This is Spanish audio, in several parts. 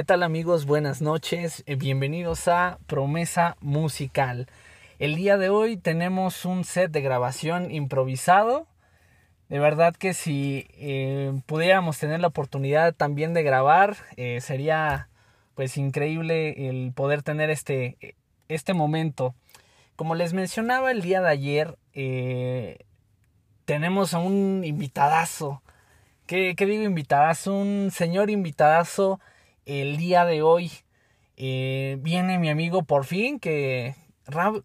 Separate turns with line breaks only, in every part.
¿Qué tal amigos? Buenas noches. Eh, bienvenidos a Promesa Musical. El día de hoy tenemos un set de grabación improvisado. De verdad que si eh, pudiéramos tener la oportunidad también de grabar, eh, sería pues increíble el poder tener este, este momento. Como les mencionaba el día de ayer, tenemos a un invitadazo. ¿Qué, ¿Qué, digo invitadazo? Un señor invitadazo el día de hoy eh, viene mi amigo por fin, que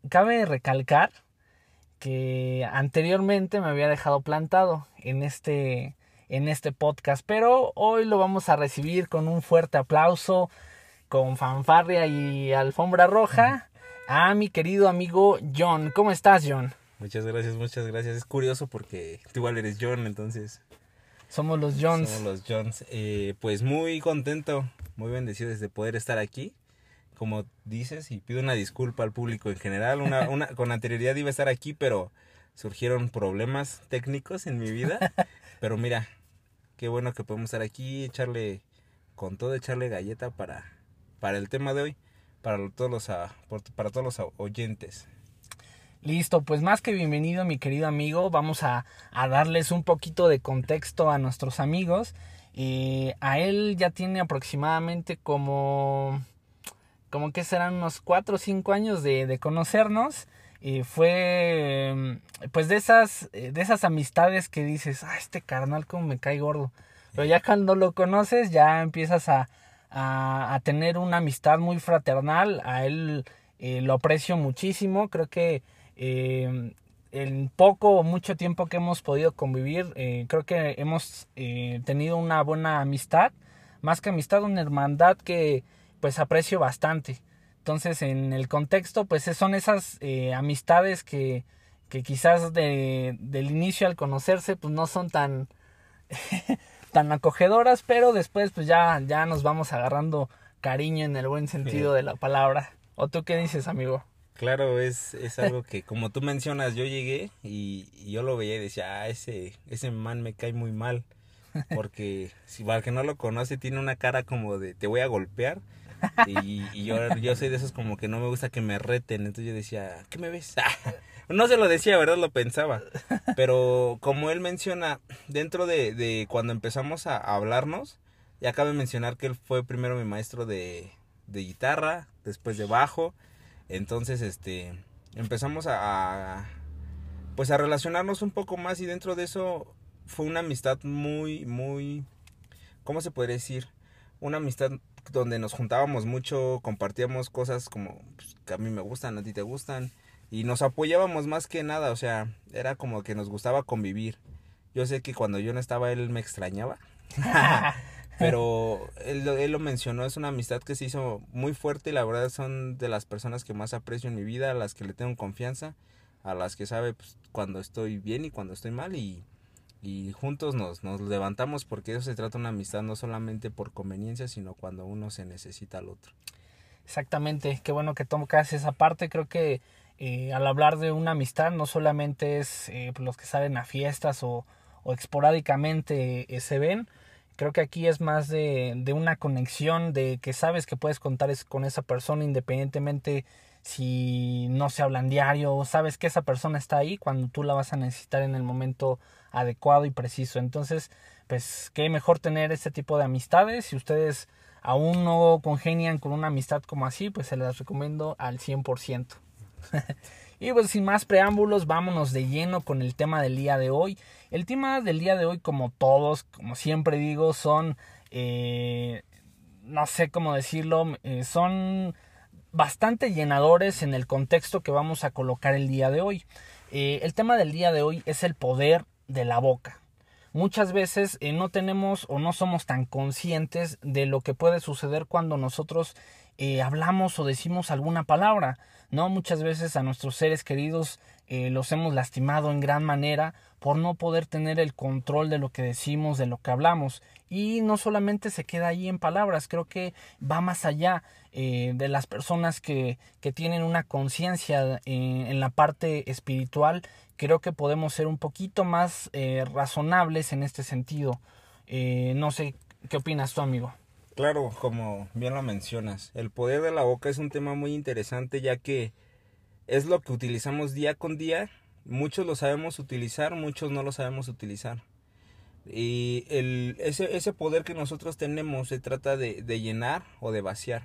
cabe recalcar que anteriormente me había dejado plantado en este, en este podcast, pero hoy lo vamos a recibir con un fuerte aplauso, con fanfarria y alfombra roja a mi querido amigo John. ¿Cómo estás, John?
Muchas gracias, muchas gracias. Es curioso porque tú igual eres John, entonces.
Somos los Johns.
Somos los Johns. Eh, pues muy contento muy bendecido de poder estar aquí. Como dices, y pido una disculpa al público en general. Una, una, con anterioridad iba a estar aquí, pero surgieron problemas técnicos en mi vida. Pero mira, qué bueno que podemos estar aquí, echarle con todo, echarle galleta para, para el tema de hoy, para todos los, para todos los oyentes.
Listo, pues más que bienvenido mi querido amigo, vamos a, a darles un poquito de contexto a nuestros amigos y a él ya tiene aproximadamente como, como que serán unos 4 o 5 años de, de conocernos. Y fue pues de esas, de esas amistades que dices, ah, este carnal como me cae gordo. Pero ya cuando lo conoces ya empiezas a, a, a tener una amistad muy fraternal. A él eh, lo aprecio muchísimo. Creo que eh, en poco o mucho tiempo que hemos podido convivir, eh, creo que hemos eh, tenido una buena amistad, más que amistad, una hermandad que pues aprecio bastante. Entonces, en el contexto, pues son esas eh, amistades que, que quizás de, del inicio al conocerse, pues no son tan, tan acogedoras, pero después pues ya, ya nos vamos agarrando cariño en el buen sentido de la palabra. ¿O tú qué dices, amigo?
Claro, es, es algo que como tú mencionas, yo llegué y, yo lo veía y decía, ah, ese, ese man me cae muy mal. Porque si para que no lo conoce, tiene una cara como de te voy a golpear. Y, yo, yo soy de esos como que no me gusta que me reten. Entonces yo decía, ¿qué me ves? no se lo decía, ¿verdad? Lo pensaba. Pero como él menciona, dentro de, de cuando empezamos a hablarnos, ya cabe mencionar que él fue primero mi maestro de, de guitarra, después de bajo entonces, este, empezamos a, pues a relacionarnos un poco más y dentro de eso fue una amistad muy, muy, ¿cómo se podría decir? Una amistad donde nos juntábamos mucho, compartíamos cosas como pues, que a mí me gustan, a ti te gustan y nos apoyábamos más que nada, o sea, era como que nos gustaba convivir. Yo sé que cuando yo no estaba él me extrañaba. Pero él, él, lo mencionó, es una amistad que se hizo muy fuerte y la verdad son de las personas que más aprecio en mi vida, a las que le tengo confianza, a las que sabe pues, cuando estoy bien y cuando estoy mal y, y juntos nos, nos levantamos porque eso se trata de una amistad no solamente por conveniencia, sino cuando uno se necesita al otro.
Exactamente, qué bueno que tocas esa parte, creo que eh, al hablar de una amistad no solamente es eh, los que salen a fiestas o, o esporádicamente eh, se ven, Creo que aquí es más de, de una conexión, de que sabes que puedes contar con esa persona independientemente si no se hablan diario, sabes que esa persona está ahí cuando tú la vas a necesitar en el momento adecuado y preciso. Entonces, pues qué mejor tener este tipo de amistades. Si ustedes aún no congenian con una amistad como así, pues se las recomiendo al 100%. y pues sin más preámbulos, vámonos de lleno con el tema del día de hoy. El tema del día de hoy, como todos, como siempre digo, son, eh, no sé cómo decirlo, eh, son bastante llenadores en el contexto que vamos a colocar el día de hoy. Eh, el tema del día de hoy es el poder de la boca. Muchas veces no tenemos o no somos tan conscientes de lo que puede suceder cuando nosotros hablamos o decimos alguna palabra. ¿No? Muchas veces a nuestros seres queridos eh, los hemos lastimado en gran manera por no poder tener el control de lo que decimos, de lo que hablamos. Y no solamente se queda ahí en palabras, creo que va más allá eh, de las personas que, que tienen una conciencia eh, en la parte espiritual. Creo que podemos ser un poquito más razonables en este sentido. no sé, ¿qué opinas tú, amigo?
Claro, como bien lo mencionas, el poder de la boca es un tema muy interesante ya que es lo que utilizamos día con día. Muchos lo sabemos utilizar, muchos no lo sabemos utilizar. Y el, ese, ese poder que nosotros tenemos se trata de, de llenar o de vaciar.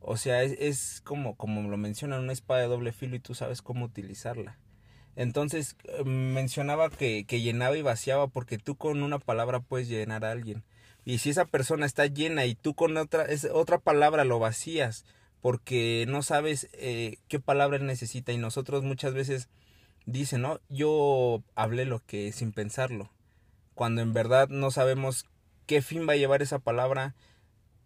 O sea, es, es, como, como lo mencionan, una espada de doble filo y tú sabes cómo utilizarla. Entonces eh, mencionaba que, que llenaba y vaciaba porque tú con una palabra puedes llenar a alguien. Y si esa persona está llena y tú con otra, es, otra palabra lo vacías porque no sabes eh, qué palabra necesita y nosotros muchas veces dicen, no, yo hablé lo que sin pensarlo cuando en verdad no sabemos qué fin va a llevar esa palabra,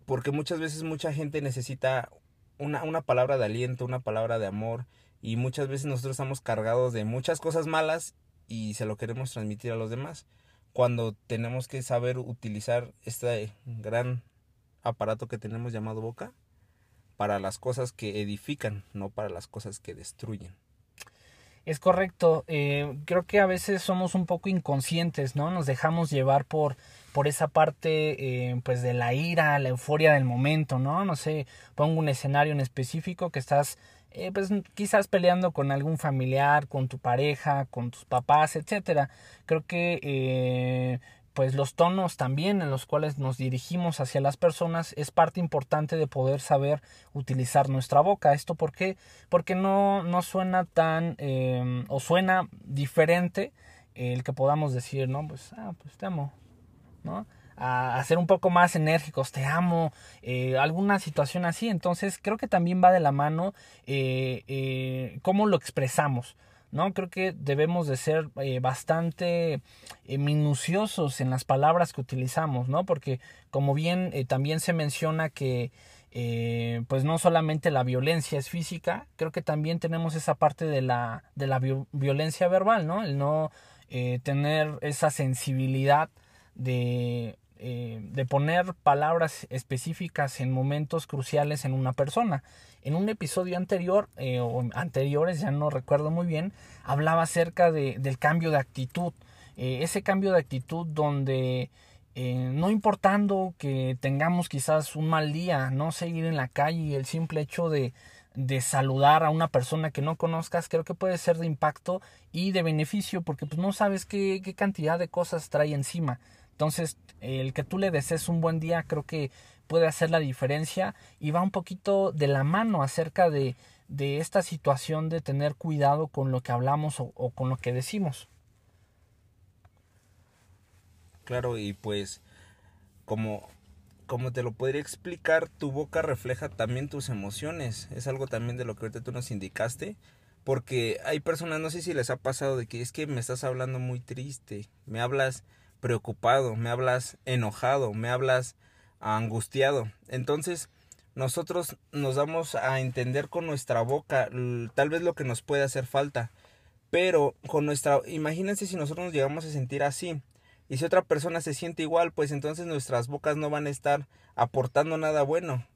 porque muchas veces mucha gente necesita una, una palabra de aliento, una palabra de amor, y muchas veces nosotros estamos cargados de muchas cosas malas y se lo queremos transmitir a los demás, cuando tenemos que saber utilizar este gran aparato que tenemos llamado boca para las cosas que edifican, no para las cosas que destruyen.
Es correcto. Eh, creo que a veces somos un poco inconscientes, ¿no? Nos dejamos llevar por, por esa parte, eh, pues, de la ira, la euforia del momento, ¿no? No sé, pongo un escenario en específico que estás, eh, pues, quizás peleando con algún familiar, con tu pareja, con tus papás, etcétera. Creo que pues los tonos también en los cuales nos dirigimos hacia las personas es parte importante de poder saber utilizar nuestra boca. ¿Esto por qué? Porque no, no suena tan em, o suena diferente el que podamos decir, ¿no? Pues, ah, pues te amo, ¿no? A, ser un poco más enérgicos, te amo, eh, alguna situación así. Entonces creo que también va de la mano eh, eh, cómo lo expresamos. ¿no? Creo que debemos de ser bastante minuciosos en las palabras que utilizamos, ¿no? Porque como bien también se menciona que pues no solamente la violencia es física, creo que también tenemos esa parte de la, de la violencia verbal, ¿no? El no tener esa sensibilidad de eh, de poner palabras específicas en momentos cruciales en una persona. En un episodio anterior, eh, o anteriores, ya no recuerdo muy bien, hablaba acerca de, del cambio de actitud. Eh, ese cambio de actitud donde no importando que tengamos quizás un mal día, no seguir en la calle y el simple hecho de, de saludar a una persona que no conozcas, creo que puede ser de impacto y de beneficio porque pues no sabes qué, qué cantidad de cosas trae encima. Entonces, el que tú le desees un buen día creo que puede hacer la diferencia y va un poquito de la mano acerca de, de esta situación de tener cuidado con lo que hablamos o, o, con lo que decimos.
Claro, y pues como, como te lo podría explicar, tu boca refleja también tus emociones. Es algo también de lo que ahorita tú nos indicaste. Porque hay personas, no sé si les ha pasado de que es que me estás hablando muy triste, me hablas preocupado, me hablas enojado, me hablas angustiado. Entonces, nosotros nos damos a entender con nuestra boca tal vez lo que nos puede hacer falta. Pero con nuestra, imagínense si nosotros nos llegamos a sentir así. Y si otra persona se siente igual, pues entonces nuestras bocas no van a estar aportando nada bueno.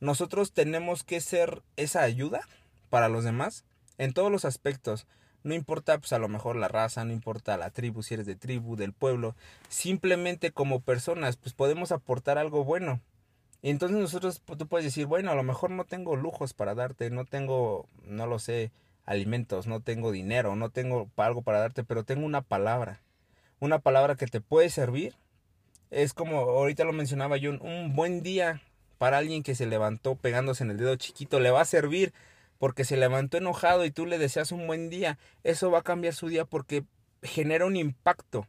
Nosotros tenemos que ser esa ayuda para los demás en todos los aspectos. No importa, pues a lo mejor la raza, no importa la tribu, si eres de tribu, del pueblo. Simplemente como personas, pues podemos aportar algo bueno. Y entonces nosotros, pues, tú puedes decir, bueno, a lo mejor no tengo lujos para darte, no tengo, no lo sé, alimentos, no tengo dinero, no tengo algo para darte, pero tengo una palabra. Una palabra que te puede servir. Es como, ahorita lo mencionaba yo, un buen día para alguien que se levantó pegándose en el dedo chiquito, le va a servir porque se levantó enojado y tú le deseas un buen día, eso va a cambiar su día porque genera un impacto.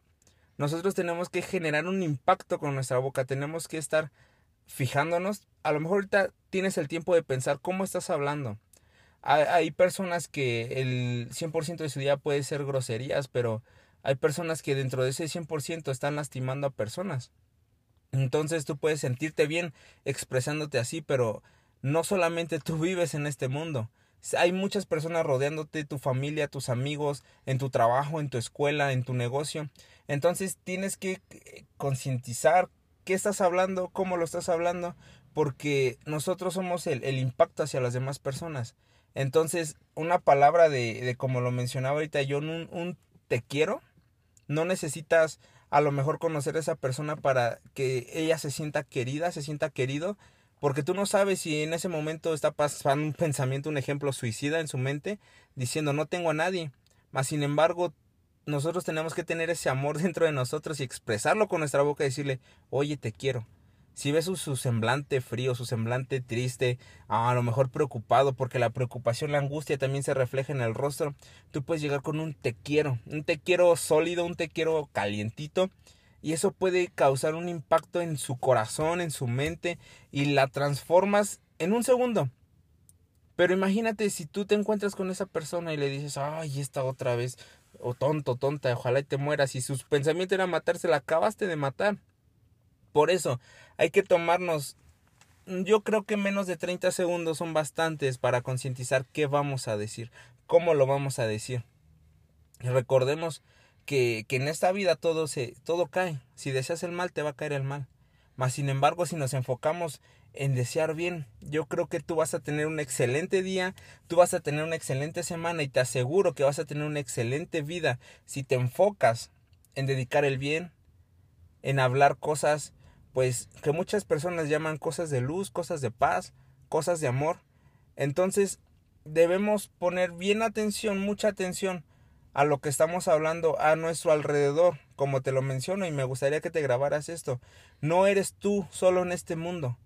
Nosotros tenemos que generar un impacto con nuestra boca, tenemos que estar fijándonos. A lo mejor ahorita tienes el tiempo de pensar cómo estás hablando. Hay, personas que el 100% de su día puede ser groserías, pero hay personas que dentro de ese 100% están lastimando a personas. Entonces tú puedes sentirte bien expresándote así, pero no solamente tú vives en este mundo. Hay muchas personas rodeándote, tu familia, tus amigos, en tu trabajo, en tu escuela, en tu negocio. Entonces tienes que eh, concientizar qué estás hablando, cómo lo estás hablando, porque nosotros somos el, impacto hacia las demás personas. Entonces, una palabra de, de como lo mencionaba ahorita yo, un, un te quiero, no necesitas a lo mejor conocer a esa persona para que ella se sienta querida, se sienta querido, porque tú no sabes si en ese momento está pasando un pensamiento, un ejemplo suicida en su mente, diciendo no tengo a nadie. Mas sin embargo, nosotros tenemos que tener ese amor dentro de nosotros y expresarlo con nuestra boca y decirle, oye, te quiero. Si ves su, semblante frío, su semblante triste, a lo mejor preocupado, porque la preocupación, la angustia también se refleja en el rostro, tú puedes llegar con un te quiero, un te quiero sólido, un te quiero calientito, y eso puede causar un impacto en su corazón, en su mente, y la transformas en un segundo. Pero imagínate si tú te encuentras con esa persona y le dices, ay, esta otra vez, o tonto, tonta, ojalá y te mueras, y sus pensamientos era matarse, la acabaste de matar. Por eso hay que tomarnos, yo creo que menos de 30 segundos son bastantes para concientizar qué vamos a decir, cómo lo vamos a decir. recordemos que, en esta vida todo, se, todo cae. Si deseas el mal, te va a caer el mal. Mas, sin embargo, si nos enfocamos en desear bien, yo creo que tú vas a tener un excelente día, tú vas a tener una excelente semana y te aseguro que vas a tener una excelente vida si te enfocas en dedicar el bien, en hablar cosas pues que muchas personas llaman cosas de luz, cosas de paz, cosas de amor. Entonces debemos poner bien atención, mucha atención a lo que estamos hablando a nuestro alrededor, como te lo menciono y me gustaría que te grabaras esto. No eres tú solo en este mundo.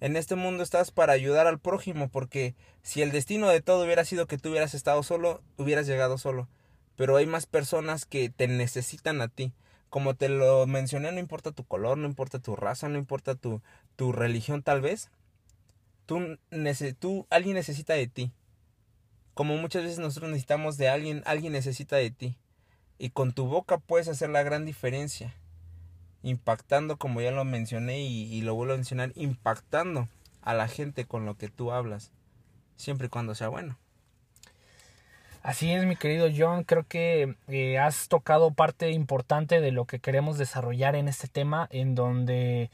En este mundo estás para ayudar al prójimo, porque si el destino de todo hubiera sido que tú hubieras estado solo, hubieras llegado solo. Pero hay más personas que te necesitan a ti como te lo mencioné, no importa tu color, no importa tu raza, no importa tu, tu religión tal vez, tú, tú, alguien necesita de ti. Como muchas veces nosotros necesitamos de alguien, alguien necesita de ti. Y con tu boca puedes hacer la gran diferencia. Impactando, como ya lo mencioné y, lo vuelvo a mencionar, impactando a la gente con lo que tú hablas. Siempre y cuando sea bueno.
Así es, mi querido John, creo que eh, has tocado parte importante de lo que queremos desarrollar en este tema, en donde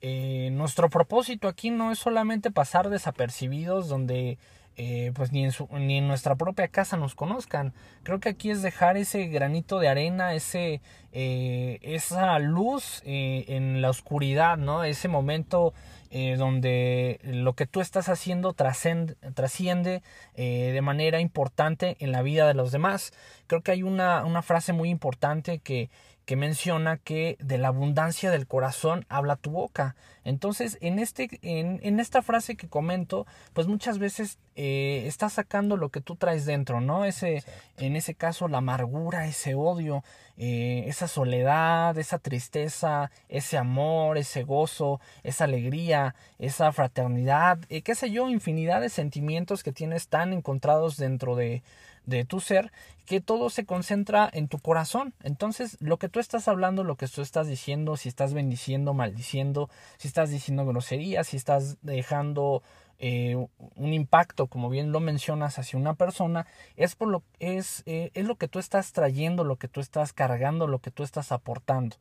eh, nuestro propósito aquí no es solamente pasar desapercibidos, donde eh, pues ni en, su, ni en nuestra propia casa nos conozcan. Creo que aquí es dejar ese granito de arena, ese, esa luz en la oscuridad, ¿no? Ese momento eh, donde lo que tú estás haciendo trasciende eh, de manera importante en la vida de los demás. Creo que hay una, una frase muy importante que, que menciona que de la abundancia del corazón habla tu boca. Entonces, en, este, en, en esta frase que comento, pues muchas veces eh, estás sacando lo que tú traes dentro, ¿no? Ese, en ese caso, la amargura, ese odio, eh, esa soledad, esa tristeza, ese amor, ese gozo, esa alegría, esa fraternidad, eh, qué sé yo, infinidad de sentimientos que tienes tan encontrados dentro de, de tu ser, que todo se concentra en tu corazón. Entonces, lo que tú estás hablando, lo que tú estás diciendo, si estás bendiciendo, maldiciendo, si estás diciendo groserías, si estás dejando eh, un impacto, como bien lo mencionas, hacia una persona, es, por lo, es, eh, es lo que tú estás trayendo, lo que tú estás cargando, lo que tú estás aportando.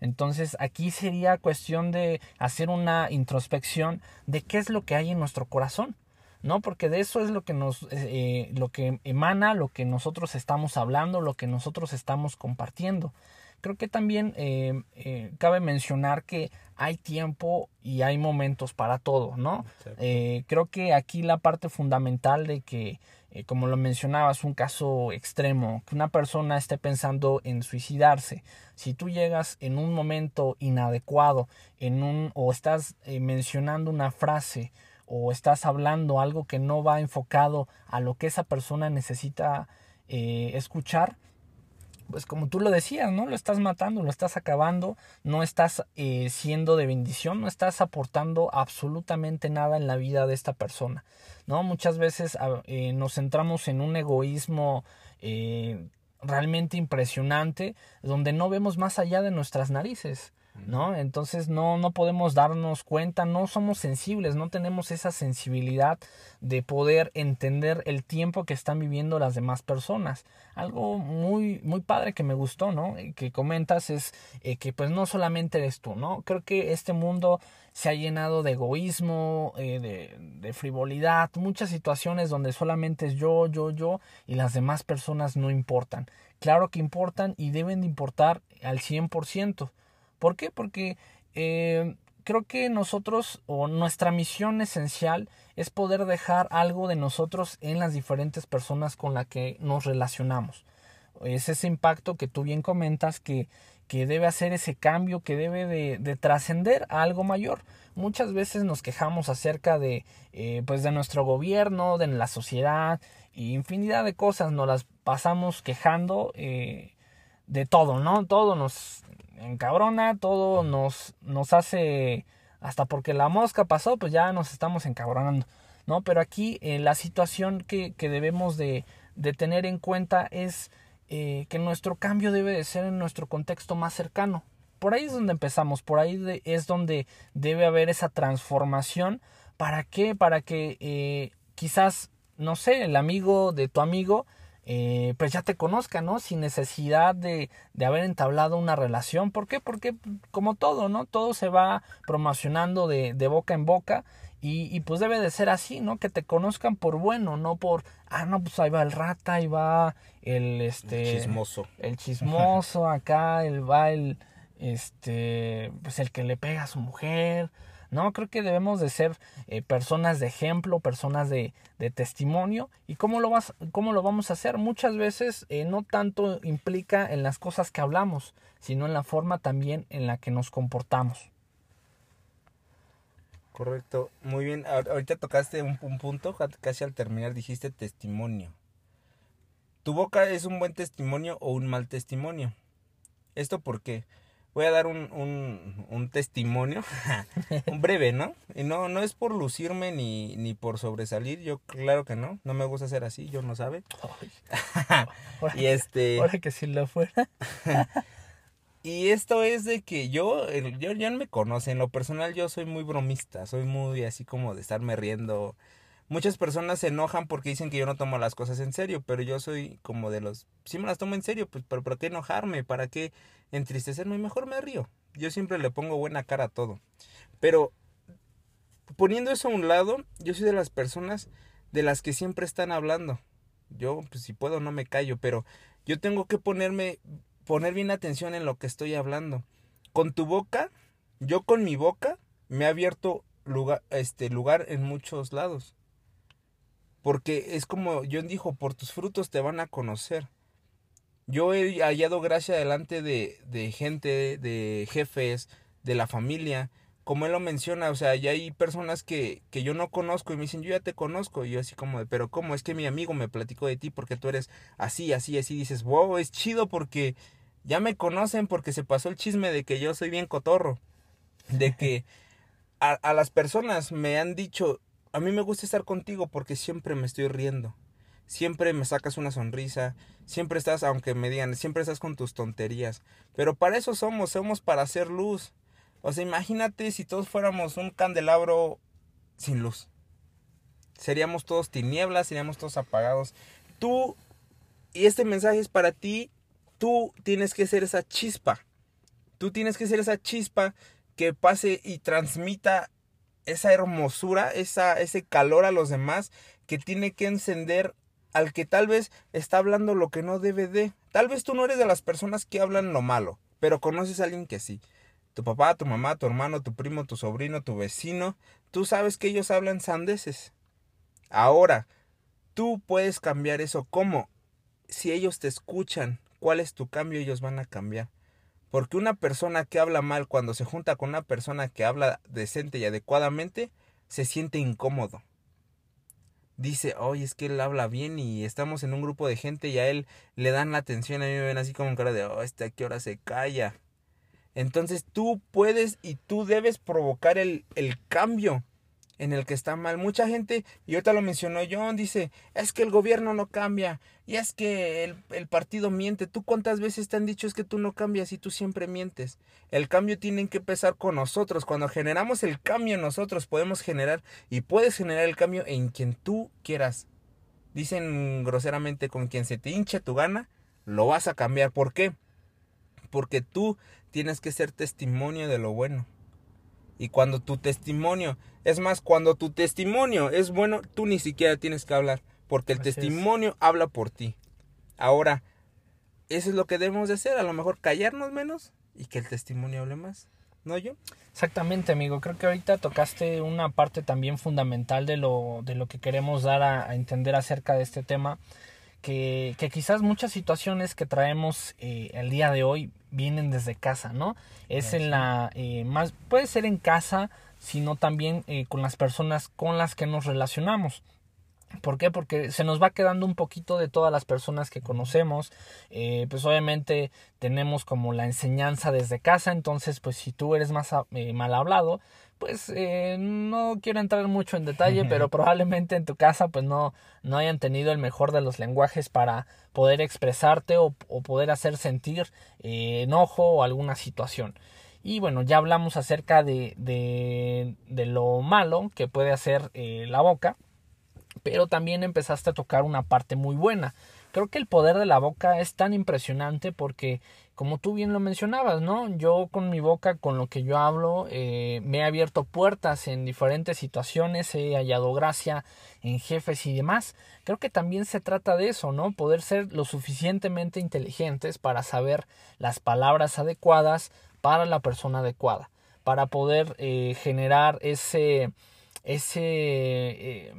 Entonces aquí sería cuestión de hacer una introspección de qué es lo que hay en nuestro corazón. ¿No? Porque de eso es lo que nos, eh, eh, lo que emana, lo que nosotros estamos hablando, lo que nosotros estamos compartiendo. Creo que también eh, cabe mencionar que hay tiempo y hay momentos para todo, ¿no? creo que aquí la parte fundamental de que, como lo mencionabas, un caso extremo, que una persona esté pensando en suicidarse, si tú llegas en un momento inadecuado, en un, o estás mencionando una frase, o estás hablando algo que no va enfocado a lo que esa persona necesita eh, escuchar, pues como tú lo decías, ¿no? Lo estás matando, lo estás acabando, no estás eh, siendo de bendición, no estás aportando absolutamente nada en la vida de esta persona, ¿no? Muchas veces ah, eh, nos centramos en un egoísmo realmente impresionante, donde no vemos más allá de nuestras narices. ¿No? Entonces no, no podemos darnos cuenta, no somos sensibles, no tenemos esa sensibilidad de poder entender el tiempo que están viviendo las demás personas. Algo muy, muy padre que me gustó, ¿no? Que comentas es eh, que pues no solamente eres tú, ¿no? Creo que este mundo se ha llenado de egoísmo, eh, de, de frivolidad, muchas situaciones donde solamente es yo, yo, yo y las demás personas no importan. Claro que importan y deben de importar al 100%. ¿Por qué? Porque eh, creo que nosotros o nuestra misión esencial es poder dejar algo de nosotros en las diferentes personas con las que nos relacionamos. Es ese impacto que tú bien comentas que, que debe hacer ese cambio, que debe de, de trascender a algo mayor. Muchas veces nos quejamos acerca de, eh, pues de nuestro gobierno, de la sociedad, y infinidad de cosas nos las pasamos quejando eh, de todo, ¿no? Todo nos, encabrona, todo nos, nos hace, hasta porque la mosca pasó, pues ya nos estamos encabronando, ¿no? Pero aquí eh, la situación que, que debemos de, de, tener en cuenta es eh, que nuestro cambio debe de ser en nuestro contexto más cercano. Por ahí es donde empezamos, por ahí es donde debe haber esa transformación. ¿Para qué? Para que eh, quizás, no sé, el amigo de tu amigo eh, pues ya te conozca, ¿no? Sin necesidad de, de, haber entablado una relación. ¿Por qué? Porque como todo, ¿no? Todo se va promocionando de, de boca en boca y, y, pues debe de ser así, ¿no? Que te conozcan por bueno, no por, ah, no, pues ahí va el rata, ahí va el, este...
El chismoso.
El chismoso, acá, el va el, este, pues el que le pega a su mujer, no, creo que debemos de ser eh, personas de ejemplo, personas de, testimonio. ¿Y cómo lo, vas, cómo lo vamos a hacer? Muchas veces eh, no tanto implica en las cosas que hablamos, sino en la forma también en la que nos comportamos.
Correcto, muy bien. Ahorita tocaste un punto, casi al terminar dijiste testimonio. ¿Tu boca es un buen testimonio o un mal testimonio? ¿Esto por qué? Voy a dar un, un, un testimonio, un breve, ¿no? Y no, no es por lucirme ni, ni por sobresalir, yo claro que no, no me gusta ser así, yo no sabe. y este...
Ahora que si lo fuera.
y esto es de que yo, yo, ya no me conoce, en lo personal yo soy muy bromista, soy muy así como de estarme riendo, Muchas personas se enojan porque dicen que yo no tomo las cosas en serio, pero yo soy como de los... Sí me las tomo en serio, pues pero ¿para qué enojarme? ¿Para qué entristecerme? Mejor me río. Yo siempre le pongo buena cara a todo. Pero poniendo eso a un lado, yo soy de las personas de las que siempre están hablando. Yo, pues si puedo, no me callo, pero yo tengo que ponerme, poner bien atención en lo que estoy hablando. Con tu boca, yo con mi boca me he abierto lugar, este, lugar en muchos lados. Porque es como yo dijo, por tus frutos te van a conocer. Yo he hallado gracia delante de, de gente, de jefes, de la familia, como él lo menciona, o sea, ya hay personas que, que yo no conozco y me dicen, yo ya te conozco, y yo así como, de, pero ¿cómo? Es que mi amigo me platicó de ti porque tú eres así, así, así, dices, wow, es chido porque ya me conocen porque se pasó el chisme de que yo soy bien cotorro, de que a, a las personas me han dicho, a mí me gusta estar contigo porque siempre me estoy riendo. Siempre me sacas una sonrisa, siempre estás, aunque me digan, siempre estás con tus tonterías. Pero para eso somos, somos para hacer luz. O sea, imagínate si todos fuéramos un candelabro sin luz. Seríamos todos tinieblas, seríamos todos apagados. Tú, y este mensaje es para ti, tú tienes que ser esa chispa. Tú tienes que ser esa chispa que pase y transmita esa hermosura, esa, ese calor a los demás que tiene que encender al que tal vez está hablando lo que no debe de. Tal vez tú no eres de las personas que hablan lo malo, pero conoces a alguien que sí. Tu papá, tu mamá, tu hermano, tu primo, tu sobrino, tu vecino, tú sabes que ellos hablan sandeces. Ahora, tú puedes cambiar eso. ¿Cómo? Si ellos te escuchan, ¿cuál es tu cambio? Ellos van a cambiar. Porque una persona que habla mal cuando se junta con una persona que habla decente y adecuadamente, se siente incómodo. Dice, oye, es que él habla bien y estamos en un grupo de gente y a él le dan la atención. A mí me ven así como en cara de, oh, este a qué hora se calla. Entonces tú puedes y tú debes provocar el, el cambio en el que está mal. Mucha gente, y ahorita lo mencionó John, dice, es que el gobierno no cambia, y es que el, el, partido miente. ¿Tú cuántas veces te han dicho es que tú no cambias y tú siempre mientes? El cambio tiene que empezar con nosotros. Cuando generamos el cambio nosotros podemos generar y puedes generar el cambio en quien tú quieras. Dicen groseramente con quien se te hincha tu gana, lo vas a cambiar. ¿Por qué? Porque tú tienes que ser testimonio de lo bueno. Y cuando tu testimonio, es más, cuando tu testimonio es bueno, tú ni siquiera tienes que hablar, porque el testimonio habla por ti. Ahora, eso es lo que debemos de hacer, a lo mejor callarnos menos y que el testimonio hable más. ¿No yo?
Exactamente, amigo. Creo que ahorita tocaste una parte también fundamental de lo, de lo que queremos dar a, entender acerca de este tema. Que, que, quizás muchas situaciones que traemos eh, el día de hoy vienen desde casa, ¿no? Es en la, eh, más, puede ser en casa, sino también eh, con las personas con las que nos relacionamos. ¿Por qué? Porque se nos va quedando un poquito de todas las personas que conocemos. Eh, pues obviamente tenemos como la enseñanza desde casa. Entonces, pues si tú eres más mal hablado, pues eh, no quiero entrar mucho en detalle, pero probablemente en tu casa pues no, no hayan tenido el mejor de los lenguajes para poder expresarte o, poder hacer sentir eh, enojo o alguna situación. Y bueno, ya hablamos acerca de, de, de lo malo que puede hacer eh, la boca, pero también empezaste a tocar una parte muy buena. Creo que el poder de la boca es tan impresionante porque como tú bien lo mencionabas, ¿no? Yo con mi boca, con lo que yo hablo, eh, me he abierto puertas en diferentes situaciones, he hallado gracia en jefes y demás. Creo que también se trata de eso, ¿no? Poder ser lo suficientemente inteligentes para saber las palabras adecuadas para la persona adecuada, para poder eh, generar ese, ese, eh,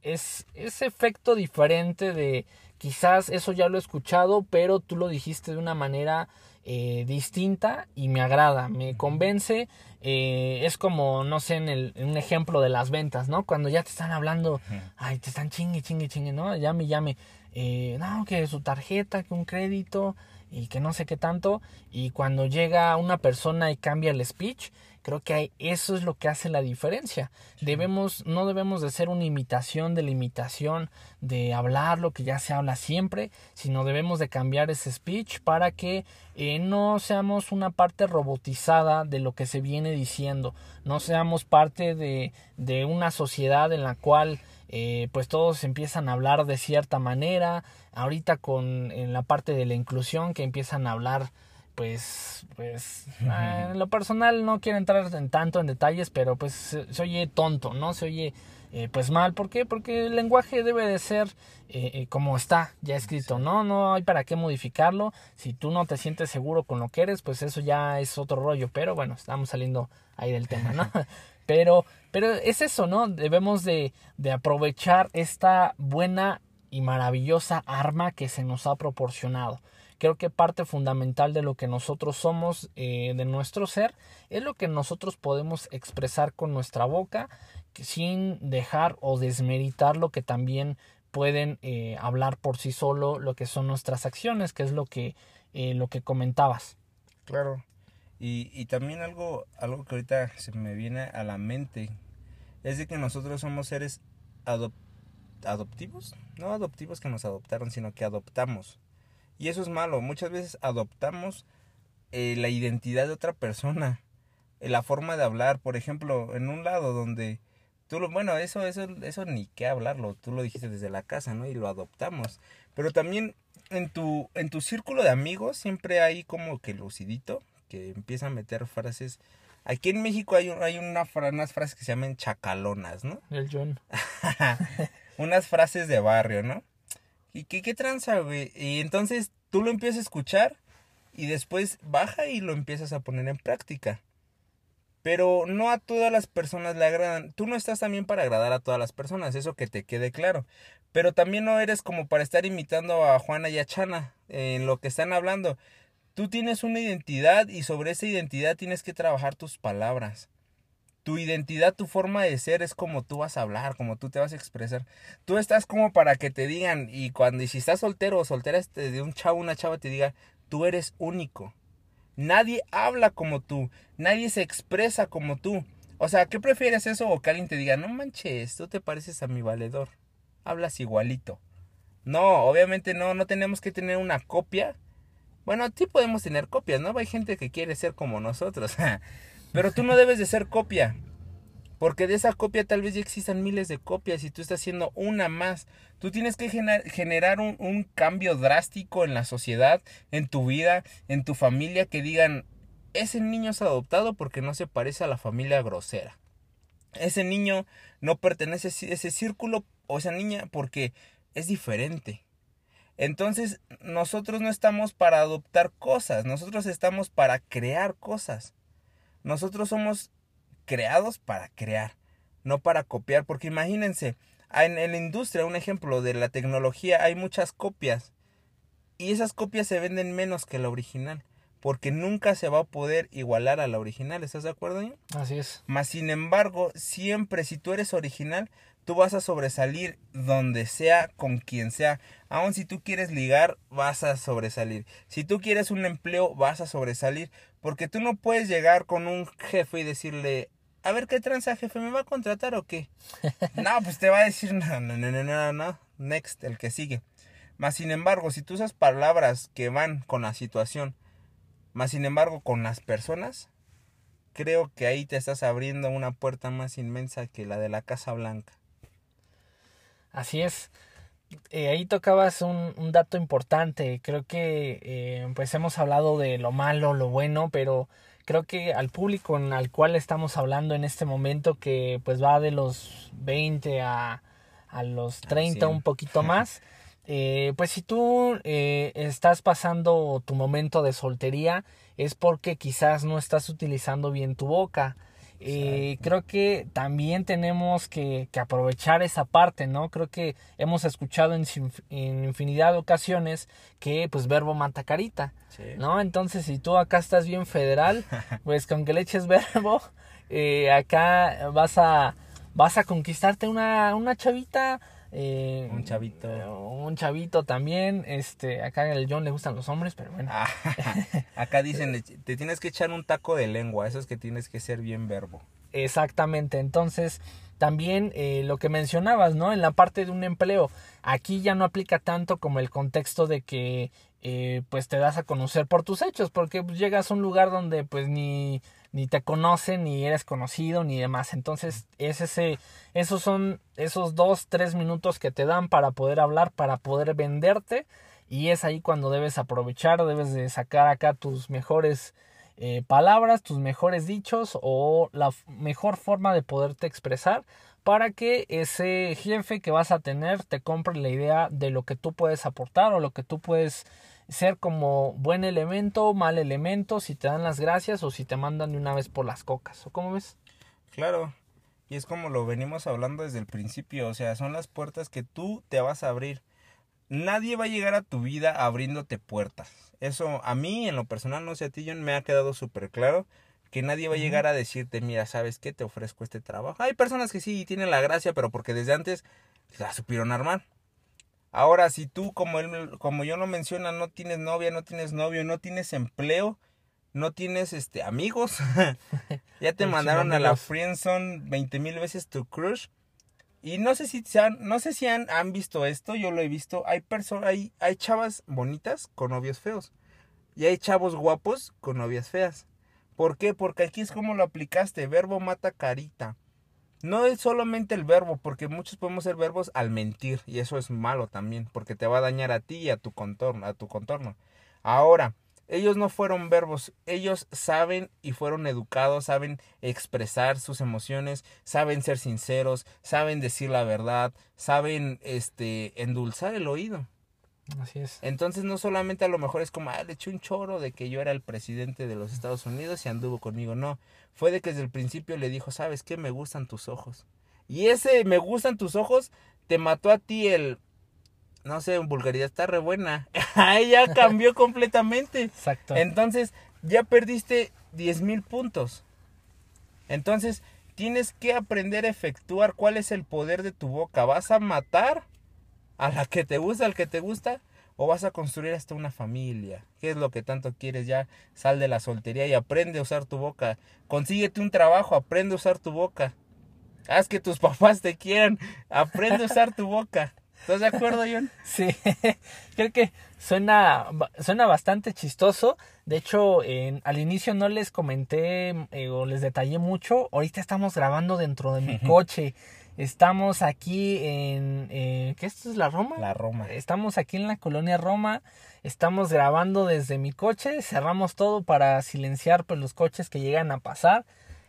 es, ese efecto diferente de Quizás eso ya lo he escuchado, pero tú lo dijiste de una manera eh, distinta y me agrada, me convence. Eh, es como, no sé, en, el, un ejemplo de las ventas, ¿no? Cuando ya te están hablando, ay, te están chingue, chingue, chingue, ¿no? Llame, llame. Eh, no, que su tarjeta, que un crédito y que no sé qué tanto. Y cuando llega una persona y cambia el speech, Creo que eso es lo que hace la diferencia. Debemos, no debemos de ser una imitación de la imitación, de hablar lo que ya se habla siempre, sino debemos de cambiar ese speech para que eh, no seamos una parte robotizada de lo que se viene diciendo, no seamos parte de, de una sociedad en la cual eh, pues todos empiezan a hablar de cierta manera, ahorita con en la parte de la inclusión que empiezan a hablar pues, pues, ah, en lo personal no quiero entrar en tanto en detalles, pero pues se, oye tonto, ¿no? Se oye eh, pues mal, ¿por qué? Porque el lenguaje debe de ser eh, eh, como está ya escrito, ¿no? No hay para qué modificarlo. Si tú no te sientes seguro con lo que eres, pues eso ya es otro rollo, pero bueno, estamos saliendo ahí del tema, ¿no? pero, pero es eso, ¿no? Debemos de, de aprovechar esta buena y maravillosa arma que se nos ha proporcionado. Creo que parte fundamental de lo que nosotros somos, eh, de nuestro ser, es lo que nosotros podemos expresar con nuestra boca sin dejar o desmeritar lo que también pueden eh, hablar por sí solo lo que son nuestras acciones, que es lo que, eh, lo que comentabas.
Claro. Y, y también algo, algo que ahorita se me viene a la mente es de que nosotros somos seres adoptivos, no adoptivos que nos adoptaron, sino que adoptamos. Y eso es malo. Muchas veces adoptamos eh, la identidad de otra persona. Eh, la forma de hablar. Por ejemplo, en un lado donde tú lo, bueno, eso, eso, eso ni qué hablarlo. Tú lo dijiste desde la casa, ¿no? Y lo adoptamos. Pero también en tu, en tu círculo de amigos siempre hay como que lucidito que empieza a meter frases. Aquí en México hay, hay una, unas frases que se llaman chacalonas, ¿no?
El John.
unas frases de barrio, ¿no? ¿Y qué, qué tranza, güey? Y entonces tú lo empiezas a escuchar y después baja y lo empiezas a poner en práctica. Pero no a todas las personas le agradan. Tú no estás también para agradar a todas las personas, eso que te quede claro. Pero también no eres como para estar imitando a Juana y a Chana en lo que están hablando. Tú tienes una identidad y sobre esa identidad tienes que trabajar tus palabras tu identidad, tu forma de ser es como tú vas a hablar, como tú te vas a expresar. Tú estás como para que te digan, y cuando si estás soltero o soltera este, de un chavo, una chava te diga, tú eres único. Nadie habla como tú, nadie se expresa como tú. O sea, ¿qué prefieres eso o que alguien te diga, no manches, tú te pareces a mi valedor? Hablas igualito. No, obviamente no, no tenemos que tener una copia. Bueno, sí podemos tener copias, ¿no? Hay gente que quiere ser como nosotros. Pero tú no debes de ser copia. Porque de esa copia tal vez ya existan miles de copias y tú estás haciendo una más. Tú tienes que generar un, un, cambio drástico en la sociedad, en tu vida, en tu familia, que digan, ese niño es adoptado porque no se parece a la familia grosera. Ese niño no pertenece a ese círculo o esa niña porque es diferente. Entonces nosotros no estamos para adoptar cosas, nosotros estamos para crear cosas. Nosotros somos creados para crear, no para copiar, porque imagínense, en, la industria, un ejemplo de la tecnología, hay muchas copias y esas copias se venden menos que la original, porque nunca se va a poder igualar a la original, ¿estás de acuerdo?
Así es.
Mas sin embargo, siempre si tú eres original, tú vas a sobresalir donde sea, con quien sea. Aun si tú quieres ligar, vas a sobresalir. Si tú quieres un empleo, vas a sobresalir. Porque tú no puedes llegar con un jefe y decirle, a ver qué tranza, jefe, ¿me va a contratar o qué? no, pues te va a decir, no, no, no, no, no, no, next, el que sigue. Más sin embargo, si tú usas palabras que van con la situación, más sin embargo con las personas, creo que ahí te estás abriendo una puerta más inmensa que la de la Casa Blanca.
Así es. Eh, ahí tocabas un, un, dato importante. Creo que eh, pues hemos hablado de lo malo, lo bueno, pero creo que al público al cual estamos hablando en este momento, que pues va de los 20 a, a los 30, un poquito más, eh, pues si tú eh, estás pasando tu momento de soltería, es porque quizás no estás utilizando bien tu boca. Eh, creo que también tenemos que, que, aprovechar esa parte, ¿no? Creo que hemos escuchado en, en infinidad de ocasiones que pues verbo mata carita, ¿no? Entonces si tú acá estás bien federal, pues con que le eches verbo, eh, acá vas a, vas a conquistarte una, una chavita eh,
un chavito.
Un chavito también. Este, acá en el John le gustan los hombres, pero bueno. Ah,
acá dicen, te tienes que echar un taco de lengua. Eso es que tienes que ser bien verbo.
Exactamente. Entonces, también eh, lo que mencionabas, ¿no? En la parte de un empleo. Aquí ya no aplica tanto como el contexto de que eh, pues te das a conocer por tus hechos. Porque pues, llegas a un lugar donde pues ni ni te conocen, ni eres conocido, ni demás. Entonces, es ese, esos son esos dos, tres minutos que te dan para poder hablar, para poder venderte. Y es ahí cuando debes aprovechar, debes de sacar acá tus mejores eh, palabras, tus mejores dichos o la mejor forma de poderte expresar para que ese jefe que vas a tener te compre la idea de lo que tú puedes aportar o lo que tú puedes ser como buen elemento, mal elemento, si te dan las gracias o si te mandan de una vez por las cocas. ¿O cómo ves?
Claro, y es como lo venimos hablando desde el principio, o sea, son las puertas que tú te vas a abrir. Nadie va a llegar a tu vida abriéndote puertas. Eso a mí, en lo personal, no sé a ti, John, me ha quedado súper claro que nadie va a llegar a decirte, mira, ¿sabes qué? Te ofrezco este trabajo. Hay personas que sí tienen la gracia, pero porque desde antes la supieron armar. Ahora, si tú, como, él, como yo lo menciona, no tienes novia, no tienes novio, no tienes empleo, no tienes este amigos, ya te mandaron a la friendzone 20 mil veces tu crush. Y no sé si han, no sé si han, han visto esto, yo lo he visto. Hay personas, hay, hay chavas bonitas con novios feos. Y hay chavos guapos con novias feas. ¿Por qué? Porque aquí es como lo aplicaste, verbo mata carita. No es solamente el verbo, porque muchos podemos ser verbos al mentir, y eso es malo también, porque te va a dañar a ti y a tu contorno, a tu contorno. Ahora, ellos no fueron verbos, ellos saben y fueron educados, saben expresar sus emociones, saben ser sinceros, saben decir la verdad, saben este endulzar el oído.
Así es.
Entonces no solamente a lo mejor es como, ah, le eché un choro de que yo era el presidente de los Estados Unidos y anduvo conmigo. No, fue de que desde el principio le dijo, ¿sabes qué? Me gustan tus ojos. Y ese me gustan tus ojos te mató a ti el, no sé, en vulgaridad está re buena. ya cambió completamente.
Exacto.
Entonces ya perdiste 10 mil puntos. Entonces tienes que aprender a efectuar cuál es el poder de tu boca. ¿Vas a matar? A la que te gusta, al que te gusta, o vas a construir hasta una familia. ¿Qué es lo que tanto quieres? Ya sal de la soltería y aprende a usar tu boca. Consíguete un trabajo, aprende a usar tu boca. Haz que tus papás te quieran, aprende a usar tu boca. ¿Estás de acuerdo, John?
Sí, creo que suena, suena bastante chistoso. De hecho, en, al inicio no les comenté eh, o les detallé mucho. Ahorita estamos grabando dentro de mi coche. Estamos aquí en... Eh, ¿Qué esto es la Roma?
La Roma.
Estamos aquí en la colonia Roma. Estamos grabando desde mi coche. Cerramos todo para silenciar pues, los coches que llegan a pasar.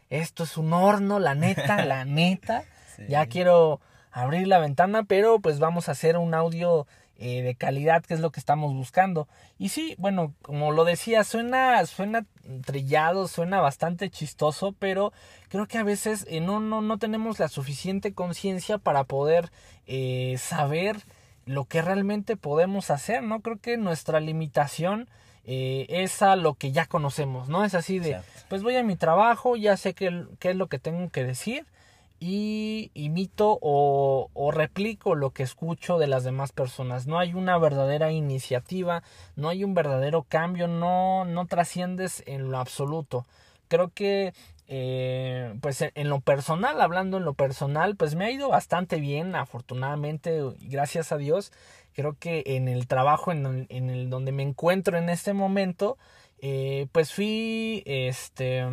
Esto es un horno, la neta, la neta. Ya quiero abrir la ventana, pero pues vamos a hacer un audio eh, de calidad, que es lo que estamos buscando. Y sí, bueno, como lo decía, suena, suena trillado, suena bastante chistoso, pero creo que a veces eh, no, no, no tenemos la suficiente conciencia para poder eh, saber lo que realmente podemos hacer, ¿no? Creo que nuestra limitación es a lo que ya conocemos, ¿no? Es así de, pues voy a mi trabajo, ya sé qué, qué es lo que tengo que decir y imito o, o, replico lo que escucho de las demás personas. No hay una verdadera iniciativa, no hay un verdadero cambio, no, no trasciendes en lo absoluto. Creo que eh, pues en lo personal, hablando en lo personal, pues me ha ido bastante bien, afortunadamente, gracias a Dios. Creo que en el trabajo en el, en el donde me encuentro en este momento, eh, pues fui, este,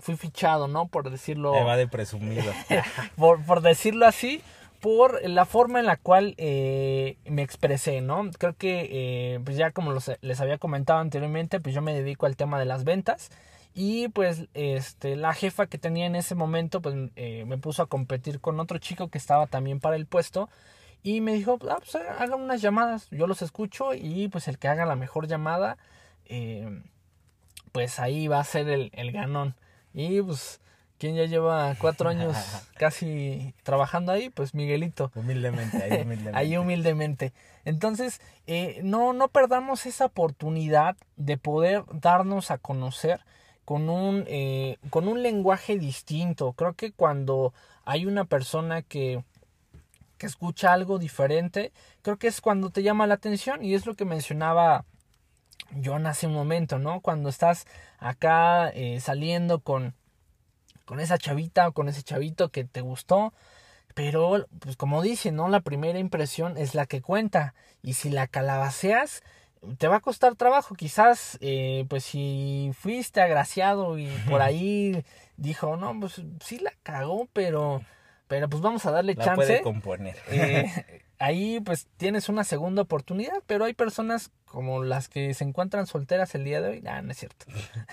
fui fichado, ¿no? Por decirlo.
Me va de presumido.
por, por decirlo así, por la forma en la cual eh, me expresé, ¿no? Creo que, eh, pues ya como les había comentado anteriormente, pues yo me dedico al tema de las ventas. Y pues este, la jefa que tenía en ese momento, pues eh, me puso a competir con otro chico que estaba también para el puesto. Y me dijo, ah, pues hagan unas llamadas, yo los escucho y pues el que haga la mejor llamada, pues ahí va a ser el, el ganón. Y pues, quien ya lleva cuatro años casi trabajando ahí? Pues Miguelito.
Humildemente, ahí humildemente.
ahí humildemente. Entonces, eh, no, no perdamos esa oportunidad de poder darnos a conocer con un, eh, con un lenguaje distinto. Creo que cuando hay una persona que, que escucha algo diferente, creo que es cuando te llama la atención y es lo que mencionaba John hace un momento, ¿no? Cuando estás acá eh, saliendo con, con esa chavita o con ese chavito que te gustó, pero pues como dice, ¿no? La primera impresión es la que cuenta y si la calabaceas te va a costar trabajo, quizás eh, pues si fuiste agraciado y por ahí dijo, no, pues sí la cagó, pero pero pues vamos a darle
la
chance.
Puede componer.
Eh, ahí pues tienes una segunda oportunidad, pero hay personas como las que se encuentran solteras el día de hoy, no es cierto.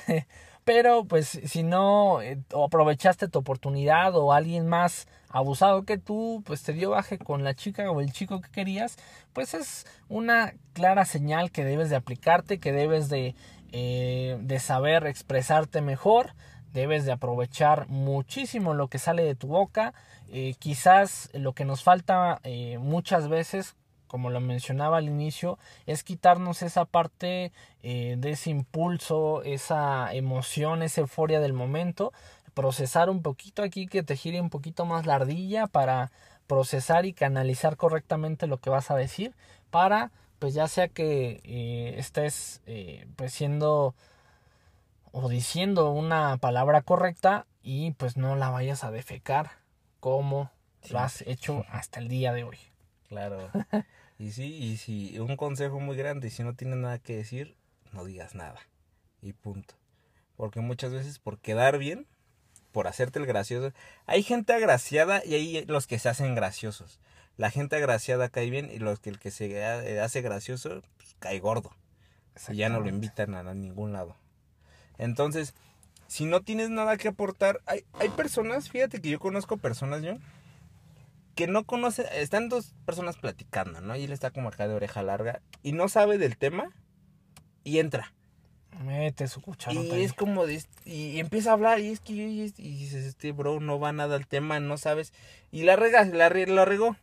pero pues si no eh, aprovechaste tu oportunidad o alguien más abusado que tú, pues te dio baje con la chica o el chico que querías, pues es una clara señal que debes de aplicarte, que debes de, eh, de saber expresarte mejor, debes de aprovechar muchísimo lo que sale de tu boca eh, quizás lo que nos falta muchas veces, como lo mencionaba al inicio, es quitarnos esa parte eh, de ese impulso, esa emoción, esa euforia del momento, procesar un poquito aquí, que te gire un poquito más la ardilla para procesar y canalizar correctamente lo que vas a decir, para pues ya sea que estés pues siendo o diciendo una palabra correcta y pues no la vayas a defecar como lo has hecho hasta el día de hoy.
Claro. y sí, y si un consejo muy grande, si no tienes nada que decir, no digas nada. Y punto. Porque muchas veces por quedar bien, por hacerte el gracioso, hay gente agraciada y hay los que se hacen graciosos. La gente agraciada cae bien y los que el que se hace gracioso pues, cae gordo. Y ya no lo invitan a ningún lado. Entonces, si no tienes nada que aportar, hay, hay personas, fíjate que yo conozco personas, yo, que no conocen, están dos personas platicando, ¿no? Y él está como acá de oreja larga y no sabe del tema y entra.
Mete su cuchara.
Y es como, de, y empieza a hablar y es que, y, dices, este bro no va nada al tema, no sabes. Y la rega, la, la regó.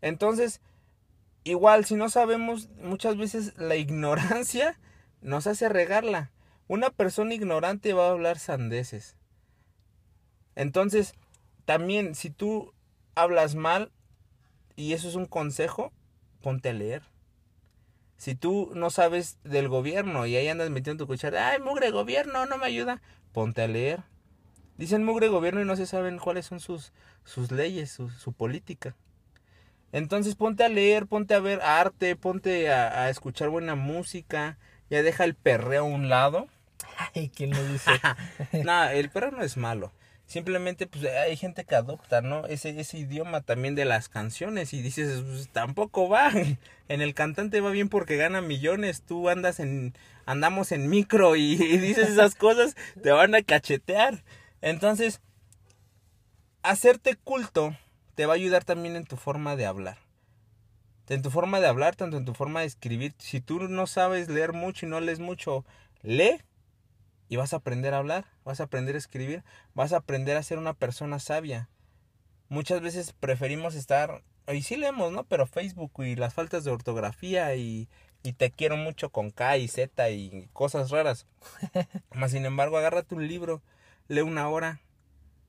Entonces, igual, si no sabemos, muchas veces la ignorancia nos hace regarla. Una persona ignorante va a hablar sandeces. Entonces, también si tú hablas mal y eso es un consejo, ponte a leer. Si tú no sabes del gobierno y ahí andas metiendo tu cuchara, ay, mugre gobierno, no me ayuda, ponte a leer. Dicen mugre gobierno y no se saben cuáles son sus, sus leyes, su, su política. Entonces ponte a leer, ponte a ver arte, ponte a, a escuchar buena música, ya deja el perreo a un lado.
Ay, ¿quién lo dice?
no, el perreo no es malo. Simplemente pues hay gente que adopta, ¿no? Ese, ese idioma también de las canciones y dices, pues, tampoco va. En el cantante va bien porque gana millones, tú andas en, andamos en micro y, y dices esas cosas, te van a cachetear. Entonces, hacerte culto te va a ayudar también en tu forma de hablar. En tu forma de hablar, tanto en tu forma de escribir. Si tú no sabes leer mucho y no lees mucho, lee y vas a aprender a hablar, vas a aprender a escribir, vas a aprender a ser una persona sabia. Muchas veces preferimos estar, y sí leemos, ¿no? Pero Facebook y las faltas de ortografía y, y te quiero mucho con K y Z y cosas raras. Más sin embargo, agárrate un libro, lee una hora.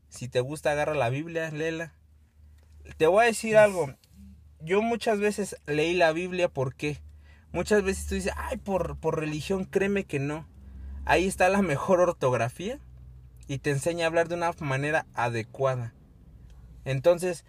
Si te gusta, agarra la Biblia, léela. Te voy a decir algo. Yo muchas veces leí la Biblia porque muchas veces tú dices, ay, por, por religión, créeme que no. Ahí está la mejor ortografía y te enseña a hablar de una manera adecuada. Entonces,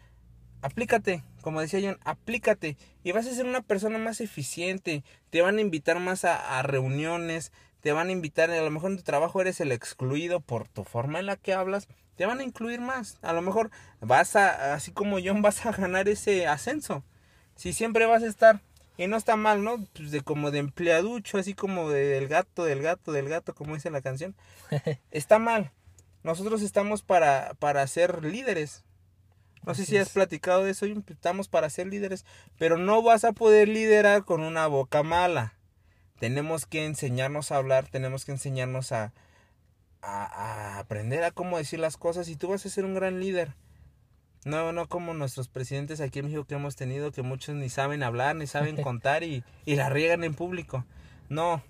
aplícate, como decía John, aplícate y vas a ser una persona más eficiente. Te van a invitar más a, a, reuniones, te van a invitar, a lo mejor en tu trabajo eres el excluido por tu forma en la que hablas, te van a incluir más. A lo mejor vas a, así como John, vas a ganar ese ascenso. Si siempre vas a estar y no está mal, ¿no? Pues de como de empleaducho, así como del gato, del gato, del gato, como dice la canción. está mal. Nosotros estamos para, para ser líderes. No sé si has platicado de eso, estamos para ser líderes, pero no vas a poder liderar con una boca mala. Tenemos que enseñarnos a hablar, tenemos que enseñarnos a, a, a aprender a cómo decir las cosas y tú vas a ser un gran líder. No, no como nuestros presidentes aquí en México que hemos tenido, que muchos ni saben hablar, ni saben contar y, y la riegan en público. No,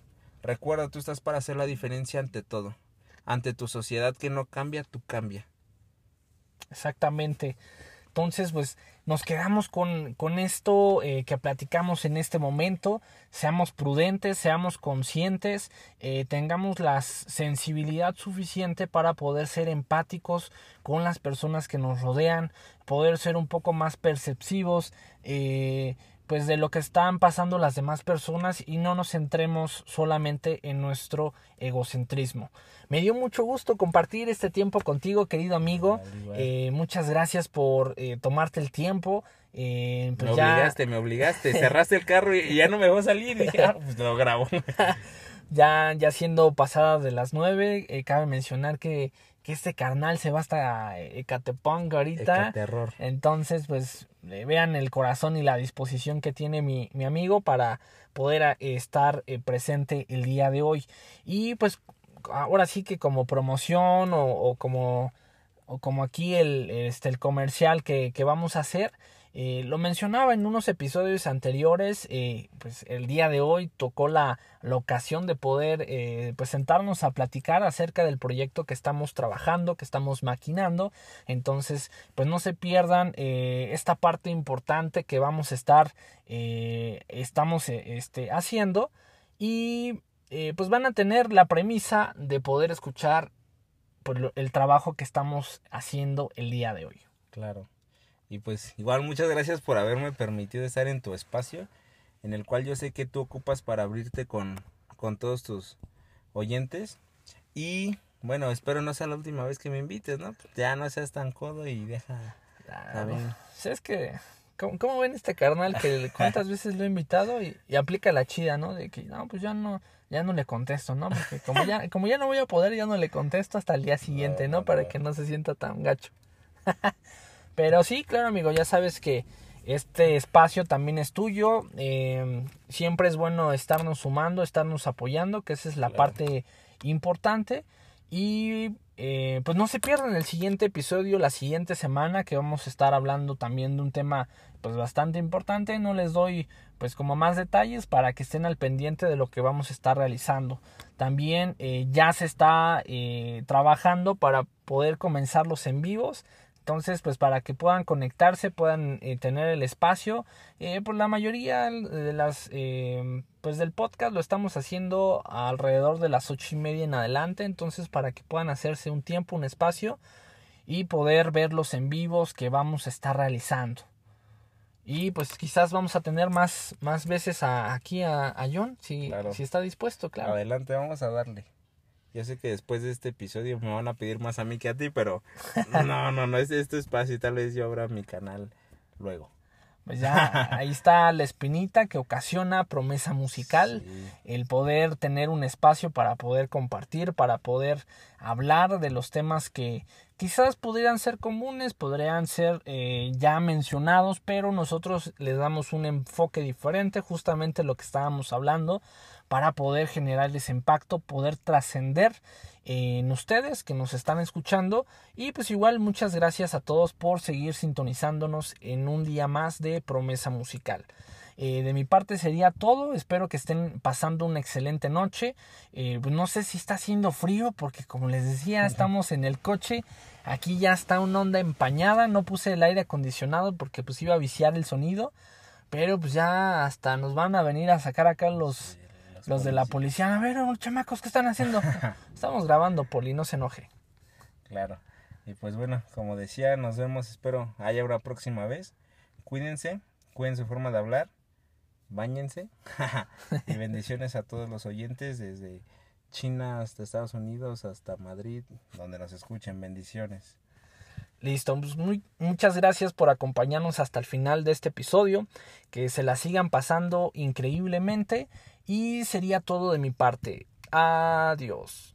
recuerda, tú estás para hacer la diferencia ante todo. Ante tu sociedad que no cambia, tú cambia.
Exactamente. Entonces, pues nos quedamos con, con esto eh, que platicamos en este momento. Seamos prudentes, seamos conscientes, eh, tengamos la sensibilidad suficiente para poder ser empáticos con las personas que nos rodean, poder ser un poco más perceptivos. Eh, pues de lo que están pasando las demás personas y no nos centremos solamente en nuestro egocentrismo. Me dio mucho gusto compartir este tiempo contigo, querido amigo. Eh, muchas gracias por eh, tomarte el tiempo. Eh,
pues me ya... obligaste, me obligaste. Cerraste el carro y, ya no me voy a salir. Y dije, ah, pues lo grabo.
ya, ya siendo pasadas de las nueve, cabe mencionar que que este carnal se va hasta Ecatepunk ahorita.
Ecaterror.
Entonces, pues vean el corazón y la disposición que tiene mi, mi amigo para poder estar eh, presente el día de hoy. Y pues ahora sí que como promoción o, o como, o como aquí el, este, el comercial que, que vamos a hacer, eh, lo mencionaba en unos episodios anteriores, eh, pues el día de hoy tocó la, la ocasión de poder eh, pues sentarnos a platicar acerca del proyecto que estamos trabajando, que estamos maquinando. Entonces, pues no se pierdan eh, esta parte importante que vamos a estar, estamos este, haciendo y pues van a tener la premisa de poder escuchar pues, el trabajo que estamos haciendo el día de hoy.
Claro. Y pues igual muchas gracias por haberme permitido estar en tu espacio, en el cual yo sé que tú ocupas para abrirte con, con todos tus oyentes. Y bueno, espero no sea la última vez que me invites, ¿no? Ya no seas tan codo y deja...
Ah, bueno. Es que, ¿cómo, ¿cómo, ven este carnal que cuántas veces lo he invitado y, y, aplica la chida, ¿no? De que, no, pues ya no, ya no le contesto, ¿no? Porque como ya, como ya no voy a poder, ya no le contesto hasta el día siguiente, ¿no? Para que no se sienta tan gacho. Pero sí, claro, amigo, ya sabes que este espacio también es tuyo. Eh, siempre es bueno estarnos sumando, estarnos apoyando, que esa es la claro. parte importante. Y eh, pues no se pierdan el siguiente episodio la siguiente semana que vamos a estar hablando también de un tema pues bastante importante. No les doy pues como más detalles para que estén al pendiente de lo que vamos a estar realizando. También eh, ya se está trabajando para poder comenzar los en vivos Entonces, pues para que puedan conectarse, puedan eh, tener el espacio, eh, pues la mayoría de las, eh, pues del podcast lo estamos haciendo alrededor de las ocho y media en adelante, entonces para que puedan hacerse un tiempo, un espacio y poder ver los en vivos que vamos a estar realizando. Y pues quizás vamos a tener más, más veces aquí a, John, si, si está dispuesto, claro.
Adelante, vamos a darle. Yo sé que después de este episodio me van a pedir más a mí que a ti, pero no, no, no, es este espacio y tal vez yo abra mi canal luego.
Pues ya ahí está la espinita que ocasiona promesa musical, el poder tener un espacio para poder compartir, para poder hablar de los temas que quizás podrían ser comunes, podrían ser eh, ya mencionados, pero nosotros les damos un enfoque diferente, justamente lo que estábamos hablando, para poder generar ese impacto, poder trascender en ustedes que nos están escuchando y pues igual muchas gracias a todos por seguir sintonizándonos en un día más de promesa musical. Eh, de mi parte sería todo. Espero que estén pasando una excelente noche. Eh, pues no sé si está haciendo frío porque como les decía estamos en el coche. Aquí ya está una onda empañada. No puse el aire acondicionado porque pues iba a viciar el sonido. Pero pues ya hasta nos van a venir a sacar acá los los de la policía, a ver, chamacos, ¿qué están haciendo? Estamos grabando, Poli, no se enoje.
Claro. Y pues bueno, como decía, nos vemos, espero haya una próxima vez. Cuídense, cuiden su forma de hablar, bañense. y bendiciones a todos los oyentes desde China hasta Estados Unidos, hasta Madrid, donde nos escuchen. Bendiciones.
Listo, pues muchas gracias por acompañarnos hasta el final de este episodio. Que se la sigan pasando increíblemente. Y sería todo de mi parte. Adiós.